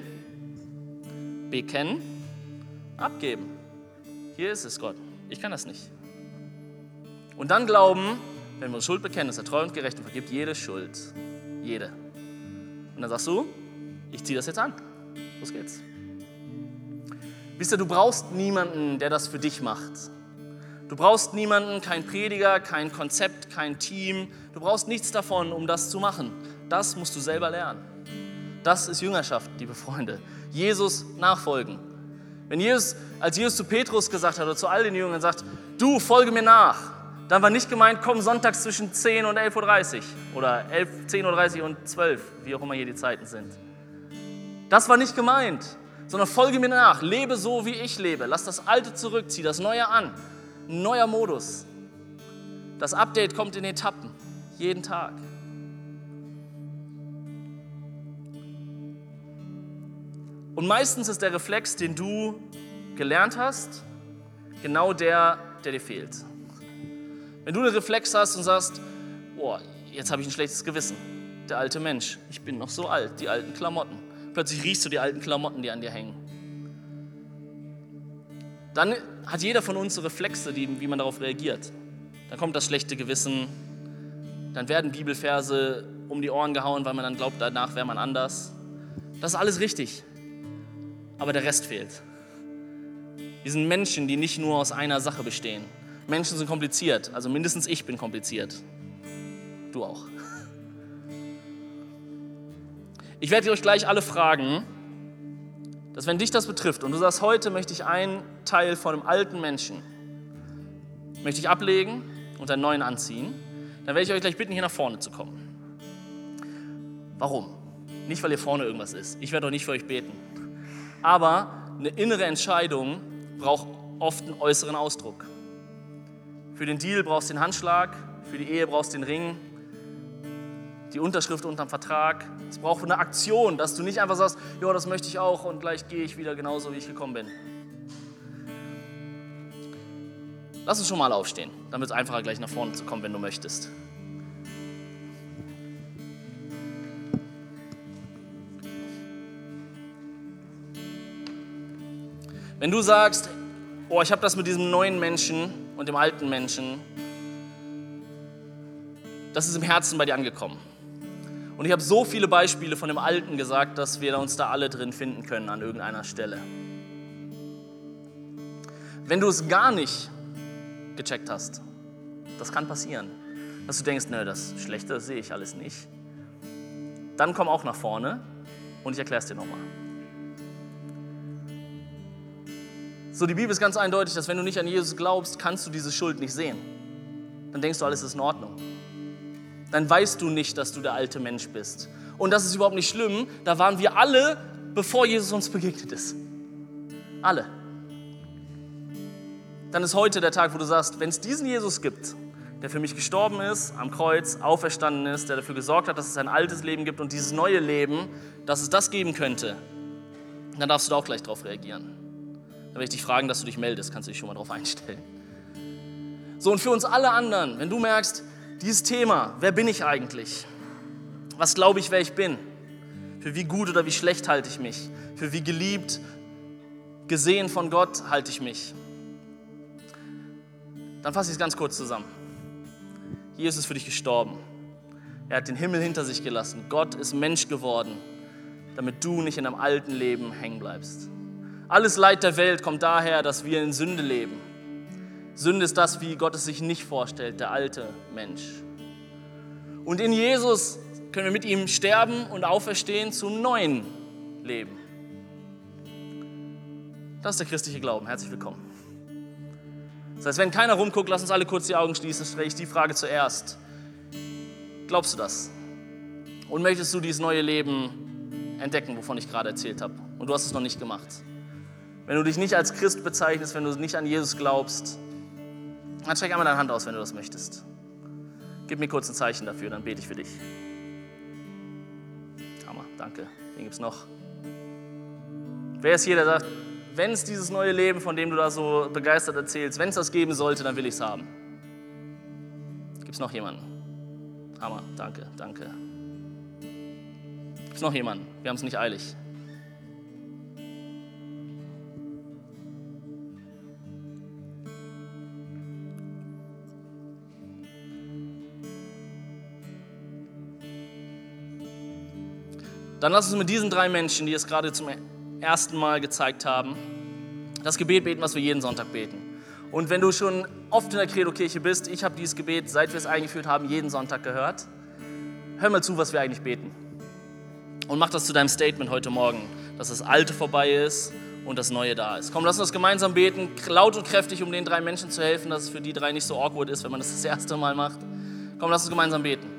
bekennen, abgeben. Hier ist es, Gott. Ich kann das nicht. Und dann glauben, wenn wir uns Schuld bekennen, ist er treu und gerecht und vergibt jede Schuld. Jede. Und dann sagst du, ich ziehe das jetzt an. Los geht's. Wisst ihr, du brauchst niemanden, der das für dich macht. Du brauchst niemanden, kein Prediger, kein Konzept, kein Team. Du brauchst nichts davon, um das zu machen. Das musst du selber lernen. Das ist Jüngerschaft, liebe Freunde. Jesus nachfolgen. Wenn Jesus, als Jesus zu Petrus gesagt hat oder zu all den Jüngern sagt, du folge mir nach, dann war nicht gemeint, komm sonntags zwischen 10 und 11.30 Uhr oder 11, 10.30 Uhr und 12, wie auch immer hier die Zeiten sind. Das war nicht gemeint, sondern folge mir nach, lebe so, wie ich lebe. Lass das Alte zurück, zieh das Neue an. Neuer Modus. Das Update kommt in Etappen, jeden Tag. Und meistens ist der Reflex, den du gelernt hast, genau der, der dir fehlt. Wenn du einen Reflex hast und sagst, boah, jetzt habe ich ein schlechtes Gewissen, der alte Mensch, ich bin noch so alt, die alten Klamotten. Plötzlich riechst du die alten Klamotten, die an dir hängen. Dann hat jeder von uns so Reflexe, die, wie man darauf reagiert. Dann kommt das schlechte Gewissen, dann werden Bibelverse um die Ohren gehauen, weil man dann glaubt, danach wäre man anders. Das ist alles richtig. Aber der Rest fehlt. Wir sind Menschen, die nicht nur aus einer Sache bestehen. Menschen sind kompliziert, also mindestens ich bin kompliziert. Du auch. Ich werde euch gleich alle fragen, dass wenn dich das betrifft und du sagst, heute möchte ich einen Teil von einem alten Menschen, möchte ich ablegen und einen neuen anziehen, dann werde ich euch gleich bitten, hier nach vorne zu kommen. Warum? Nicht, weil hier vorne irgendwas ist. Ich werde auch nicht für euch beten. Aber eine innere Entscheidung braucht oft einen äußeren Ausdruck. Für den Deal brauchst du den Handschlag, für die Ehe brauchst du den Ring, die Unterschrift unterm Vertrag. Es braucht eine Aktion, dass du nicht einfach sagst, ja, das möchte ich auch und gleich gehe ich wieder genauso, wie ich gekommen bin. Lass uns schon mal aufstehen, wird es einfacher, gleich nach vorne zu kommen, wenn du möchtest. Wenn du sagst, oh, ich habe das mit diesem neuen Menschen und dem alten Menschen, das ist im Herzen bei dir angekommen. Und ich habe so viele Beispiele von dem Alten gesagt, dass wir uns da alle drin finden können an irgendeiner Stelle. Wenn du es gar nicht gecheckt hast, das kann passieren, dass du denkst, nö, das Schlechte sehe ich alles nicht, dann komm auch nach vorne und ich erkläre es dir nochmal. So, die Bibel ist ganz eindeutig, dass wenn du nicht an Jesus glaubst, kannst du diese Schuld nicht sehen. Dann denkst du, alles ist in Ordnung. Dann weißt du nicht, dass du der alte Mensch bist. Und das ist überhaupt nicht schlimm. Da waren wir alle, bevor Jesus uns begegnet ist. Alle. Dann ist heute der Tag, wo du sagst, wenn es diesen Jesus gibt, der für mich gestorben ist, am Kreuz, auferstanden ist, der dafür gesorgt hat, dass es ein altes Leben gibt und dieses neue Leben, dass es das geben könnte, dann darfst du da auch gleich drauf reagieren. Werde ich dich fragen, dass du dich meldest, kannst du dich schon mal darauf einstellen. So, und für uns alle anderen, wenn du merkst, dieses Thema, wer bin ich eigentlich? Was glaube ich, wer ich bin? Für wie gut oder wie schlecht halte ich mich? Für wie geliebt, gesehen von Gott halte ich mich? Dann fasse ich es ganz kurz zusammen. Jesus ist für dich gestorben. Er hat den Himmel hinter sich gelassen. Gott ist Mensch geworden, damit du nicht in einem alten Leben hängen bleibst. Alles Leid der Welt kommt daher, dass wir in Sünde leben. Sünde ist das, wie Gott es sich nicht vorstellt, der alte Mensch. Und in Jesus können wir mit ihm sterben und auferstehen zum neuen Leben. Das ist der christliche Glauben. Herzlich willkommen. Das heißt, wenn keiner rumguckt, lass uns alle kurz die Augen schließen, stelle ich die Frage zuerst. Glaubst du das? Und möchtest du dieses neue Leben entdecken, wovon ich gerade erzählt habe? Und du hast es noch nicht gemacht. Wenn du dich nicht als Christ bezeichnest, wenn du nicht an Jesus glaubst, dann streck einmal deine Hand aus, wenn du das möchtest. Gib mir kurz ein Zeichen dafür, dann bete ich für dich. Hammer, danke. Den gibt es noch. Wer ist hier, der sagt, wenn es dieses neue Leben, von dem du da so begeistert erzählst, wenn es das geben sollte, dann will ich es haben? Gibt es noch jemanden? Hammer, danke, danke. Gibt es noch jemanden? Wir haben es nicht eilig. Dann lass uns mit diesen drei Menschen, die es gerade zum ersten Mal gezeigt haben, das Gebet beten, was wir jeden Sonntag beten. Und wenn du schon oft in der Credo-Kirche bist, ich habe dieses Gebet, seit wir es eingeführt haben, jeden Sonntag gehört. Hör mal zu, was wir eigentlich beten. Und mach das zu deinem Statement heute Morgen, dass das Alte vorbei ist und das Neue da ist. Komm, lass uns gemeinsam beten, laut und kräftig, um den drei Menschen zu helfen, dass es für die drei nicht so awkward ist, wenn man das das erste Mal macht. Komm, lass uns gemeinsam beten.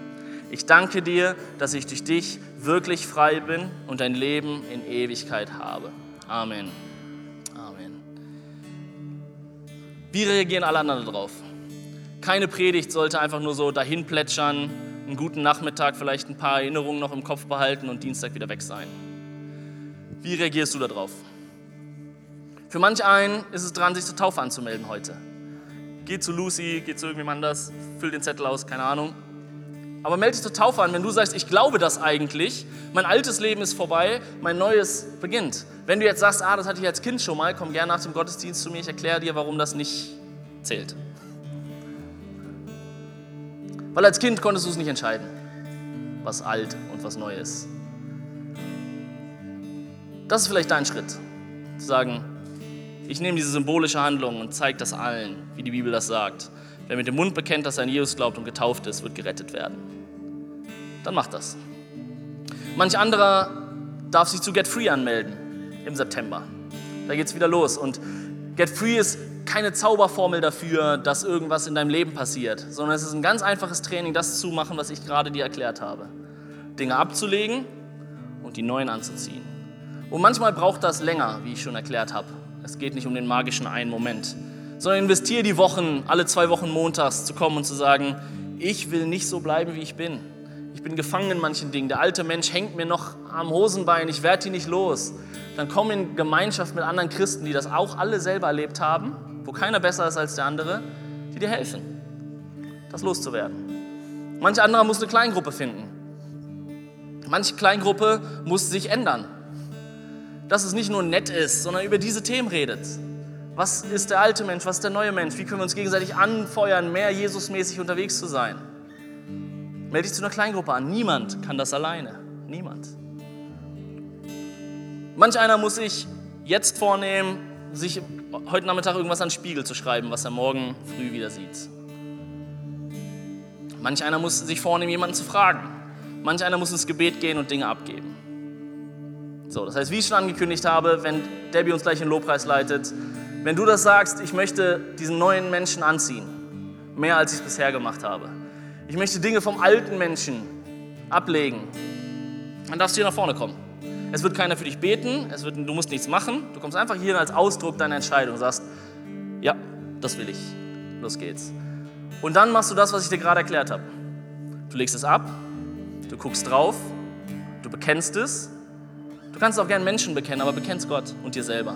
Ich danke dir, dass ich durch dich wirklich frei bin und ein Leben in Ewigkeit habe. Amen. Amen. Wie reagieren alle anderen darauf? Keine Predigt sollte einfach nur so dahin plätschern, einen guten Nachmittag, vielleicht ein paar Erinnerungen noch im Kopf behalten und Dienstag wieder weg sein. Wie reagierst du darauf? Für manch einen ist es dran, sich zur Taufe anzumelden heute. Geh zu Lucy, geh zu irgendjemand anders, füll den Zettel aus, keine Ahnung. Aber melde dich zur Taufe an, wenn du sagst, ich glaube das eigentlich, mein altes Leben ist vorbei, mein neues beginnt. Wenn du jetzt sagst, ah, das hatte ich als Kind schon mal, komm gerne nach dem Gottesdienst zu mir, ich erkläre dir, warum das nicht zählt. Weil als Kind konntest du es nicht entscheiden, was alt und was neu ist. Das ist vielleicht dein Schritt, zu sagen, ich nehme diese symbolische Handlung und zeige das allen, wie die Bibel das sagt. Wer mit dem Mund bekennt, dass er an Jesus glaubt und getauft ist, wird gerettet werden. Dann mach das. Manch anderer darf sich zu Get Free anmelden im September. Da geht es wieder los. Und Get Free ist keine Zauberformel dafür, dass irgendwas in deinem Leben passiert, sondern es ist ein ganz einfaches Training, das zu machen, was ich gerade dir erklärt habe. Dinge abzulegen und die neuen anzuziehen. Und manchmal braucht das länger, wie ich schon erklärt habe. Es geht nicht um den magischen einen Moment sondern investiere die Wochen, alle zwei Wochen montags zu kommen und zu sagen, ich will nicht so bleiben, wie ich bin. Ich bin gefangen in manchen Dingen. Der alte Mensch hängt mir noch am Hosenbein, ich werde ihn nicht los. Dann komm in Gemeinschaft mit anderen Christen, die das auch alle selber erlebt haben, wo keiner besser ist als der andere, die dir helfen, das loszuwerden. Manch anderer muss eine Kleingruppe finden. Manche Kleingruppe muss sich ändern. Dass es nicht nur nett ist, sondern über diese Themen redet. Was ist der alte Mensch? Was ist der neue Mensch? Wie können wir uns gegenseitig anfeuern, mehr Jesusmäßig unterwegs zu sein? Melde dich zu einer Kleingruppe an. Niemand kann das alleine. Niemand. Manch einer muss sich jetzt vornehmen, sich heute Nachmittag irgendwas an den Spiegel zu schreiben, was er morgen früh wieder sieht. Manch einer muss sich vornehmen, jemanden zu fragen. Manch einer muss ins Gebet gehen und Dinge abgeben. So, das heißt, wie ich schon angekündigt habe, wenn Debbie uns gleich in den Lobpreis leitet, wenn du das sagst, ich möchte diesen neuen Menschen anziehen, mehr als ich es bisher gemacht habe. Ich möchte Dinge vom alten Menschen ablegen, dann darfst du hier nach vorne kommen. Es wird keiner für dich beten, es wird, du musst nichts machen. Du kommst einfach hier als Ausdruck deiner Entscheidung und sagst, ja, das will ich. Los geht's. Und dann machst du das, was ich dir gerade erklärt habe. Du legst es ab, du guckst drauf, du bekennst es. Du kannst auch gern Menschen bekennen, aber bekennst Gott und dir selber.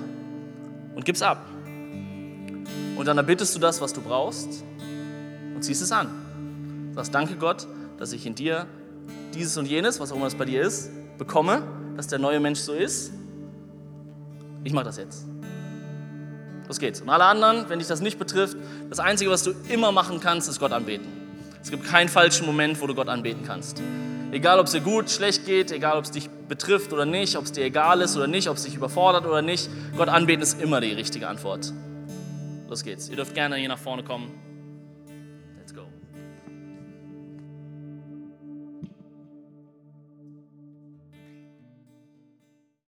Und gib's ab. Und dann erbittest du das, was du brauchst und ziehst es an. Sagst, danke Gott, dass ich in dir dieses und jenes, was auch immer es bei dir ist, bekomme, dass der neue Mensch so ist. Ich mache das jetzt. Los geht's. Und alle anderen, wenn dich das nicht betrifft, das Einzige, was du immer machen kannst, ist Gott anbeten. Es gibt keinen falschen Moment, wo du Gott anbeten kannst. Egal, ob es dir gut, schlecht geht, egal, ob es dich betrifft oder nicht, ob es dir egal ist oder nicht, ob es dich überfordert oder nicht, Gott anbeten ist immer die richtige Antwort. Los geht's. Ihr dürft gerne hier nach vorne kommen.